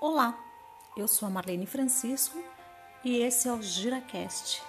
Olá, eu sou a Marlene Francisco e esse é o GiraCast.